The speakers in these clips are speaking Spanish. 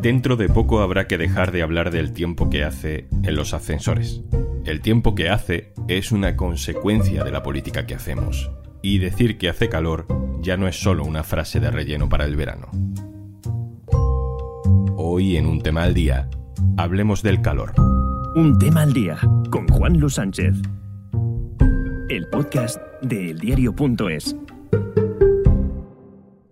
Dentro de poco habrá que dejar de hablar del tiempo que hace en los ascensores. El tiempo que hace es una consecuencia de la política que hacemos. Y decir que hace calor ya no es solo una frase de relleno para el verano. Hoy en un tema al día, hablemos del calor. Un tema al día con Juan Luis Sánchez. El podcast de eldiario.es.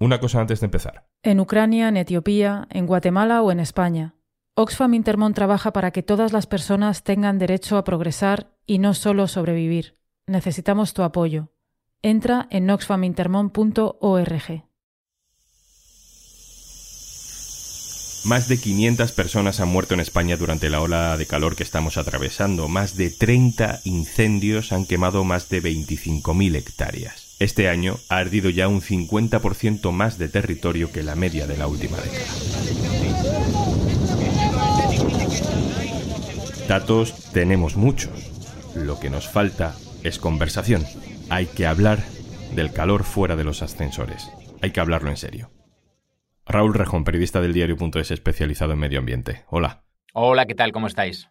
Una cosa antes de empezar. En Ucrania, en Etiopía, en Guatemala o en España. Oxfam Intermón trabaja para que todas las personas tengan derecho a progresar y no solo sobrevivir. Necesitamos tu apoyo. Entra en oxfamintermon.org. Más de 500 personas han muerto en España durante la ola de calor que estamos atravesando. Más de 30 incendios han quemado más de 25.000 hectáreas. Este año ha ardido ya un 50% más de territorio que la media de la última década. Datos tenemos muchos. Lo que nos falta es conversación. Hay que hablar del calor fuera de los ascensores. Hay que hablarlo en serio. Raúl Rejón, periodista del diario.es especializado en medio ambiente. Hola. Hola, ¿qué tal? ¿Cómo estáis?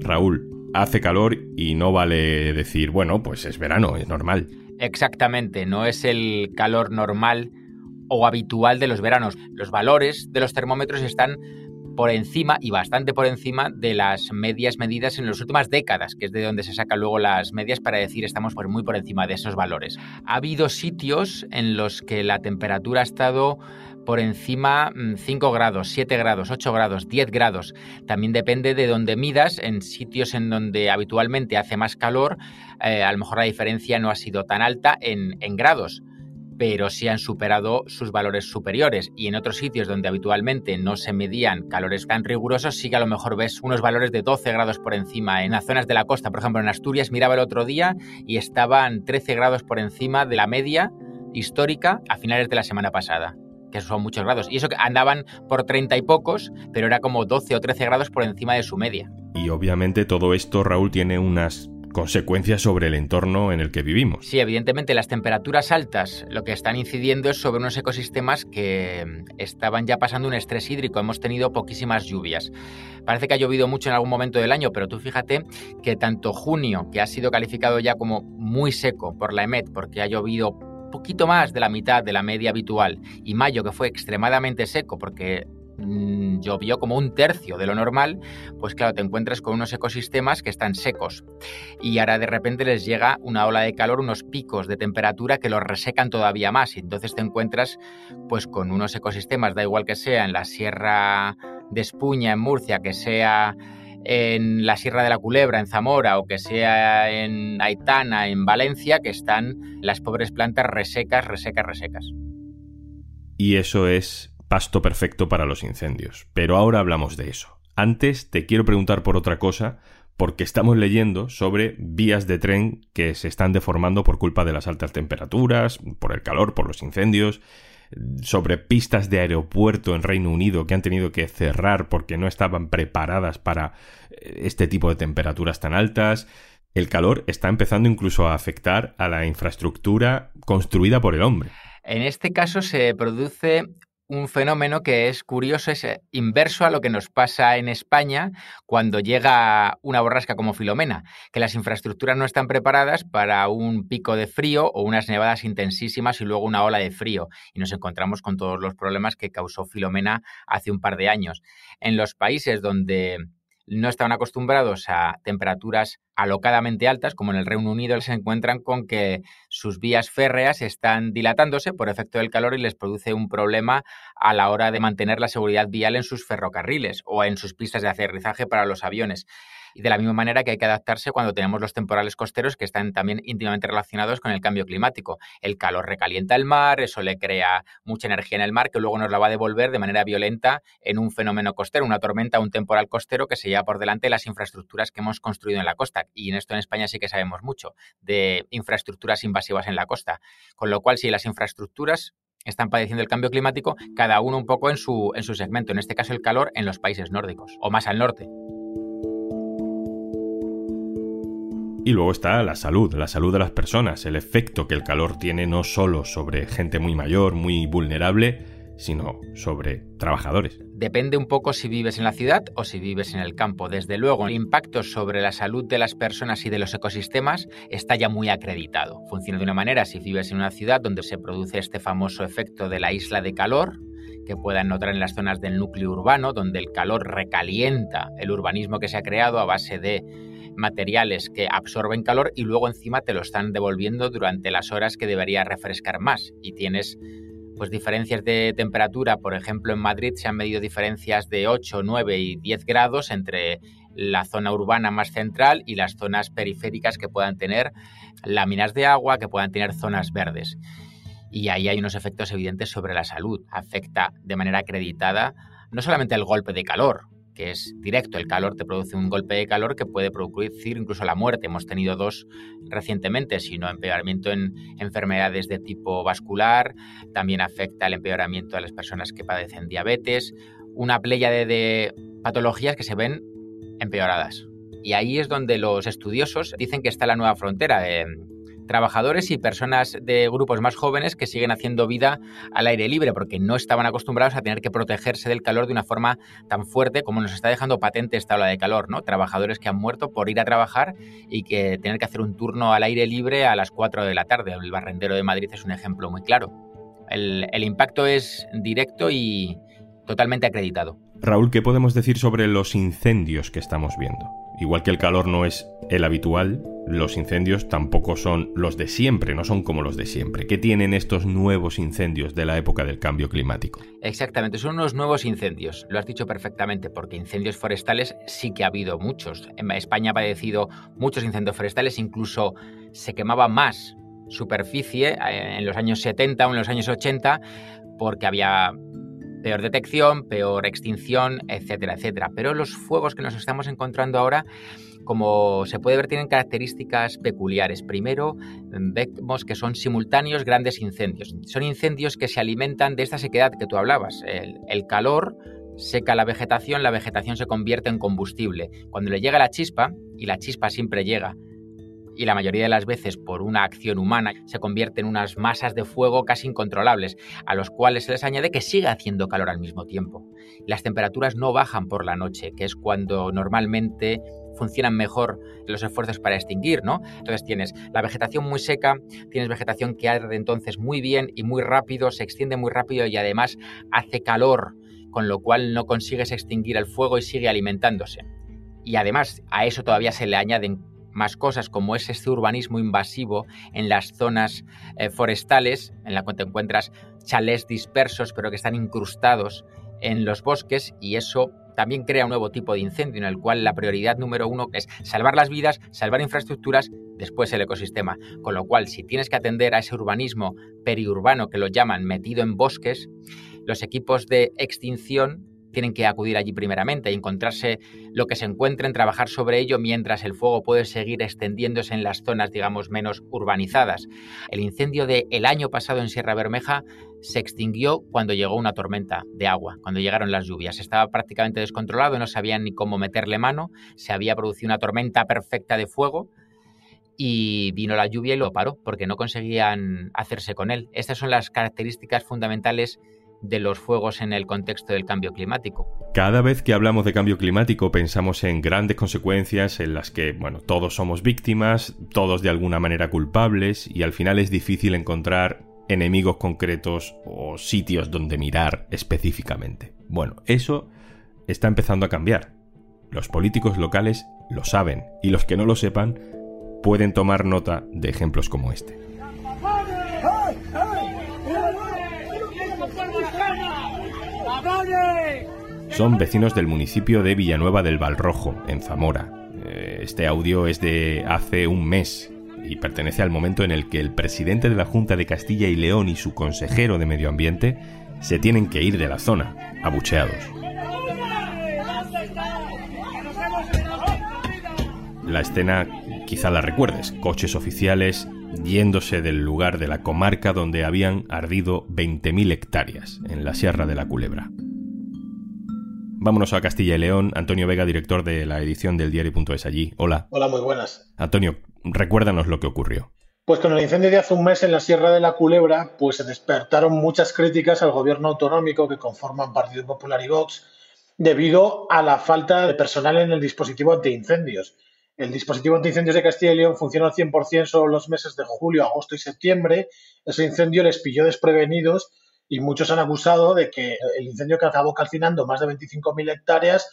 Raúl, hace calor y no vale decir, bueno, pues es verano, es normal. Exactamente, no es el calor normal o habitual de los veranos. Los valores de los termómetros están por encima y bastante por encima de las medias medidas en las últimas décadas, que es de donde se sacan luego las medias para decir estamos por muy por encima de esos valores. Ha habido sitios en los que la temperatura ha estado por encima 5 mm, grados, 7 grados, 8 grados, 10 grados. También depende de dónde midas. En sitios en donde habitualmente hace más calor, eh, a lo mejor la diferencia no ha sido tan alta en, en grados pero sí han superado sus valores superiores. Y en otros sitios donde habitualmente no se medían calores tan rigurosos, sí que a lo mejor ves unos valores de 12 grados por encima. En las zonas de la costa, por ejemplo, en Asturias, miraba el otro día y estaban 13 grados por encima de la media histórica a finales de la semana pasada que son muchos grados. Y eso que andaban por 30 y pocos, pero era como 12 o 13 grados por encima de su media. Y obviamente todo esto, Raúl, tiene unas consecuencias sobre el entorno en el que vivimos. Sí, evidentemente las temperaturas altas lo que están incidiendo es sobre unos ecosistemas que estaban ya pasando un estrés hídrico. Hemos tenido poquísimas lluvias. Parece que ha llovido mucho en algún momento del año, pero tú fíjate que tanto junio, que ha sido calificado ya como muy seco por la EMET, porque ha llovido poquito más de la mitad de la media habitual. Y mayo que fue extremadamente seco porque mm, llovió como un tercio de lo normal, pues claro, te encuentras con unos ecosistemas que están secos. Y ahora de repente les llega una ola de calor, unos picos de temperatura que los resecan todavía más. Y entonces te encuentras pues con unos ecosistemas, da igual que sea en la Sierra de Espuña, en Murcia, que sea en la Sierra de la Culebra, en Zamora, o que sea en Aitana, en Valencia, que están las pobres plantas resecas, resecas, resecas. Y eso es pasto perfecto para los incendios. Pero ahora hablamos de eso. Antes te quiero preguntar por otra cosa, porque estamos leyendo sobre vías de tren que se están deformando por culpa de las altas temperaturas, por el calor, por los incendios sobre pistas de aeropuerto en Reino Unido que han tenido que cerrar porque no estaban preparadas para eh, este tipo de temperaturas tan altas. El calor está empezando incluso a afectar a la infraestructura construida por el hombre. En este caso se produce un fenómeno que es curioso, es eh, inverso a lo que nos pasa en España cuando llega una borrasca como Filomena, que las infraestructuras no están preparadas para un pico de frío o unas nevadas intensísimas y luego una ola de frío. Y nos encontramos con todos los problemas que causó Filomena hace un par de años. En los países donde no estaban acostumbrados a temperaturas alocadamente altas, como en el Reino Unido, se encuentran con que sus vías férreas están dilatándose por efecto del calor y les produce un problema a la hora de mantener la seguridad vial en sus ferrocarriles o en sus pistas de aterrizaje para los aviones. Y de la misma manera que hay que adaptarse cuando tenemos los temporales costeros que están también íntimamente relacionados con el cambio climático. El calor recalienta el mar, eso le crea mucha energía en el mar que luego nos la va a devolver de manera violenta en un fenómeno costero, una tormenta, un temporal costero que se lleva por delante las infraestructuras que hemos construido en la costa. Y en esto en España sí que sabemos mucho de infraestructuras invasivas en la costa. Con lo cual, si las infraestructuras están padeciendo el cambio climático, cada uno un poco en su, en su segmento, en este caso el calor en los países nórdicos o más al norte. Y luego está la salud, la salud de las personas, el efecto que el calor tiene no solo sobre gente muy mayor, muy vulnerable, sino sobre trabajadores. Depende un poco si vives en la ciudad o si vives en el campo. Desde luego, el impacto sobre la salud de las personas y de los ecosistemas está ya muy acreditado. Funciona de una manera si vives en una ciudad donde se produce este famoso efecto de la isla de calor, que puedan notar en las zonas del núcleo urbano, donde el calor recalienta el urbanismo que se ha creado a base de materiales que absorben calor y luego encima te lo están devolviendo durante las horas que debería refrescar más. Y tienes pues diferencias de temperatura, por ejemplo en Madrid se han medido diferencias de 8, 9 y 10 grados entre la zona urbana más central y las zonas periféricas que puedan tener láminas de agua, que puedan tener zonas verdes. Y ahí hay unos efectos evidentes sobre la salud. Afecta de manera acreditada no solamente el golpe de calor, que es directo. El calor te produce un golpe de calor que puede producir incluso la muerte. Hemos tenido dos recientemente, sino empeoramiento en enfermedades de tipo vascular, también afecta el empeoramiento a las personas que padecen diabetes, una playa de, patologías que se ven empeoradas. Y ahí es donde los estudiosos dicen que está la nueva frontera trabajadores y personas de grupos más jóvenes que siguen haciendo vida al aire libre porque no estaban acostumbrados a tener que protegerse del calor de una forma tan fuerte como nos está dejando patente esta ola de calor, ¿no? Trabajadores que han muerto por ir a trabajar y que tener que hacer un turno al aire libre a las 4 de la tarde. El barrendero de Madrid es un ejemplo muy claro. El, el impacto es directo y totalmente acreditado. Raúl, ¿qué podemos decir sobre los incendios que estamos viendo? Igual que el calor no es el habitual, los incendios tampoco son los de siempre, no son como los de siempre. ¿Qué tienen estos nuevos incendios de la época del cambio climático? Exactamente, son unos nuevos incendios, lo has dicho perfectamente, porque incendios forestales sí que ha habido muchos. En España ha padecido muchos incendios forestales, incluso se quemaba más superficie eh, en los años 70 o en los años 80 porque había peor detección, peor extinción, etcétera, etcétera. Pero los fuegos que nos estamos encontrando ahora como se puede ver, tienen características peculiares. Primero, vemos que son simultáneos grandes incendios. Son incendios que se alimentan de esta sequedad que tú hablabas. El, calor seca la vegetación, la vegetación se convierte en combustible. Cuando le llega la chispa, y la chispa siempre llega y la mayoría de las veces por una acción humana se convierte en unas masas de fuego casi incontrolables, a los cuales se les añade que sigue haciendo calor al mismo tiempo. Las temperaturas no bajan por la noche, que es cuando normalmente funcionan mejor los esfuerzos para extinguir, ¿no? Entonces tienes la vegetación muy seca, tienes vegetación que arde entonces muy bien y muy rápido, se extiende muy rápido y además hace calor, con lo cual no consigues extinguir el fuego y sigue alimentándose. Y además a eso todavía se le añaden más cosas como es este urbanismo invasivo en las zonas eh, forestales, en la que te encuentras chalés dispersos pero que están incrustados en los bosques y eso también crea un nuevo tipo de incendio en el cual la prioridad número uno es salvar las vidas, salvar infraestructuras, después el ecosistema. Con lo cual, si tienes que atender a ese urbanismo periurbano que lo llaman metido en bosques, los equipos de extinción tienen que acudir allí primeramente y encontrarse lo que se encuentren, trabajar sobre ello mientras el fuego puede seguir extendiéndose en las zonas, digamos, menos urbanizadas. El incendio del el año pasado en Sierra Bermeja se extinguió cuando llegó una tormenta de agua, cuando llegaron las lluvias. Estaba prácticamente descontrolado, no sabían ni cómo meterle mano, se había producido una tormenta perfecta de fuego y vino la lluvia y lo paró porque no conseguían hacerse con él. Estas son las características fundamentales de los fuegos en el contexto del cambio climático. Cada vez que hablamos de cambio climático pensamos en grandes consecuencias en las que, bueno, todos somos víctimas, todos de alguna manera culpables y al final es difícil encontrar enemigos concretos o sitios donde mirar específicamente. Bueno, eso está empezando a cambiar. Los políticos locales lo saben y los que no lo sepan pueden tomar nota de ejemplos como este. Son vecinos del municipio de Villanueva del Valrojo, en Zamora. Eh, este audio es de hace un mes y pertenece al momento en el que el presidente de la Junta de Castilla y León y su consejero de Medio Ambiente se tienen que ir de la zona, abucheados. La escena quizá la recuerdes, coches oficiales yéndose del lugar de la comarca donde habían ardido 20.000 hectáreas, en la Sierra de la Culebra. Vámonos a Castilla y León. Antonio Vega, director de la edición del diario.es allí. Hola. Hola, muy buenas. Antonio, recuérdanos lo que ocurrió. Pues con el incendio de hace un mes en la Sierra de la Culebra, pues se despertaron muchas críticas al gobierno autonómico que conforman Partido Popular y Vox debido a la falta de personal en el dispositivo antiincendios. El dispositivo antiincendios de Castilla y León funciona al 100% solo los meses de julio, agosto y septiembre. Ese incendio les pilló desprevenidos y muchos han acusado de que el incendio que acabó calcinando más de 25.000 hectáreas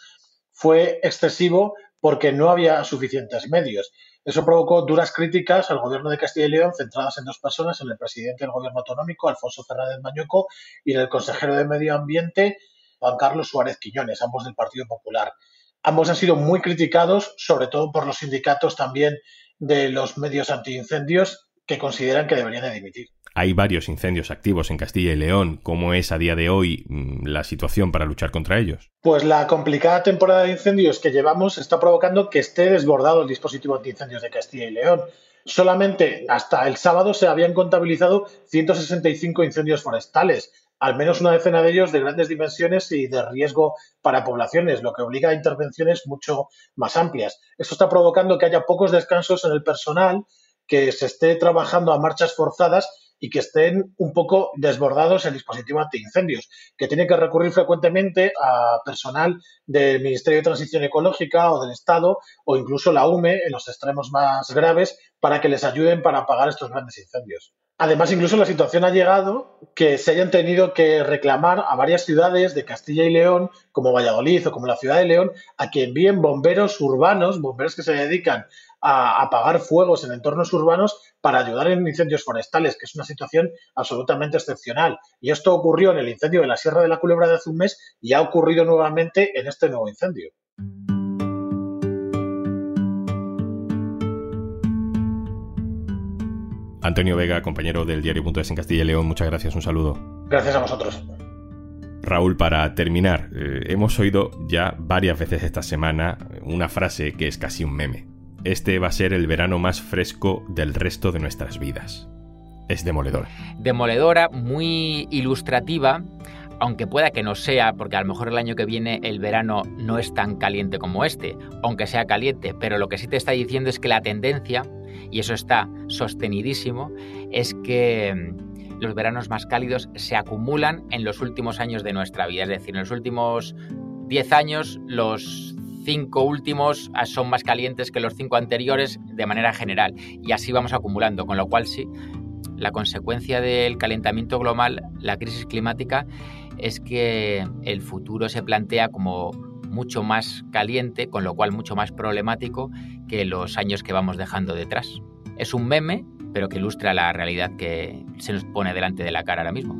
fue excesivo porque no había suficientes medios. Eso provocó duras críticas al gobierno de Castilla y León, centradas en dos personas, en el presidente del gobierno autonómico, Alfonso Fernández Mañueco, y en el consejero de Medio Ambiente, Juan Carlos Suárez Quiñones, ambos del Partido Popular. Ambos han sido muy criticados, sobre todo por los sindicatos también de los medios antiincendios, que consideran que deberían de dimitir. Hay varios incendios activos en Castilla y León. ¿Cómo es a día de hoy mm, la situación para luchar contra ellos? Pues la complicada temporada de incendios que llevamos está provocando que esté desbordado el dispositivo antiincendios de Castilla y León. Solamente hasta el sábado se habían contabilizado 165 incendios forestales, al menos una decena de ellos de grandes dimensiones y de riesgo para poblaciones, lo que obliga a intervenciones mucho más amplias. Esto está provocando que haya pocos descansos en el personal, que se esté trabajando a marchas forzadas y que estén un poco desbordados el dispositivo antiincendios, que tiene que recurrir frecuentemente a personal del Ministerio de Transición Ecológica o del Estado o incluso la UME en los extremos más graves para que les ayuden para apagar estos grandes incendios. Además, incluso la situación ha llegado que se hayan tenido que reclamar a varias ciudades de Castilla y León, como Valladolid o como la ciudad de León, a que envíen bomberos urbanos, bomberos que se dedican a apagar fuegos en entornos urbanos para ayudar en incendios forestales, que es una situación absolutamente excepcional. Y esto ocurrió en el incendio de la Sierra de la Culebra de hace un mes y ha ocurrido nuevamente en este nuevo incendio. Antonio Vega, compañero del diario.es en Castilla y León, muchas gracias, un saludo. Gracias a vosotros. Raúl, para terminar, eh, hemos oído ya varias veces esta semana una frase que es casi un meme este va a ser el verano más fresco del resto de nuestras vidas. Es demoledora. Demoledora, muy ilustrativa, aunque pueda que no sea, porque a lo mejor el año que viene el verano no es tan caliente como este, aunque sea caliente, pero lo que sí te está diciendo es que la tendencia, y eso está sostenidísimo, es que mm, los veranos más cálidos se acumulan en los últimos años de nuestra vida, es decir, en los últimos 10 años los cinco últimos ah, son más calientes que los cinco anteriores de manera general. Y así vamos acumulando, con lo cual sí, la consecuencia del calentamiento global, la crisis climática, es que el futuro se plantea como mucho más caliente, con lo cual mucho más problemático que los años que vamos dejando detrás. Es un meme, pero que ilustra la realidad que se nos pone delante de la cara ahora mismo.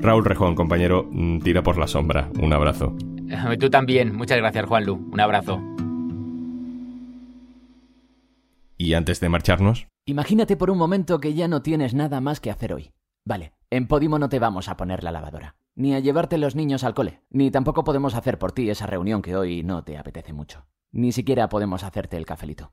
Raúl Rejón, compañero, mm, tira por la sombra. Un abrazo. Tú también. Muchas gracias, Juanlu. Un abrazo. Y antes de marcharnos... Imagínate por un momento que ya no tienes nada más que hacer hoy. Vale, en Podimo no te vamos a poner la lavadora, ni a llevarte los niños al cole, ni tampoco podemos hacer por ti esa reunión que hoy no te apetece mucho. Ni siquiera podemos hacerte el cafelito.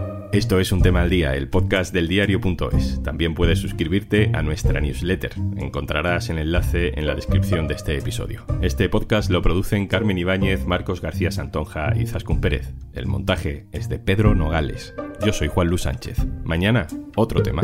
Esto es un tema al día, el podcast del diario.es. También puedes suscribirte a nuestra newsletter. Encontrarás el enlace en la descripción de este episodio. Este podcast lo producen Carmen Ibáñez, Marcos García Santonja y Zascun Pérez. El montaje es de Pedro Nogales. Yo soy Juan Luis Sánchez. Mañana, otro tema.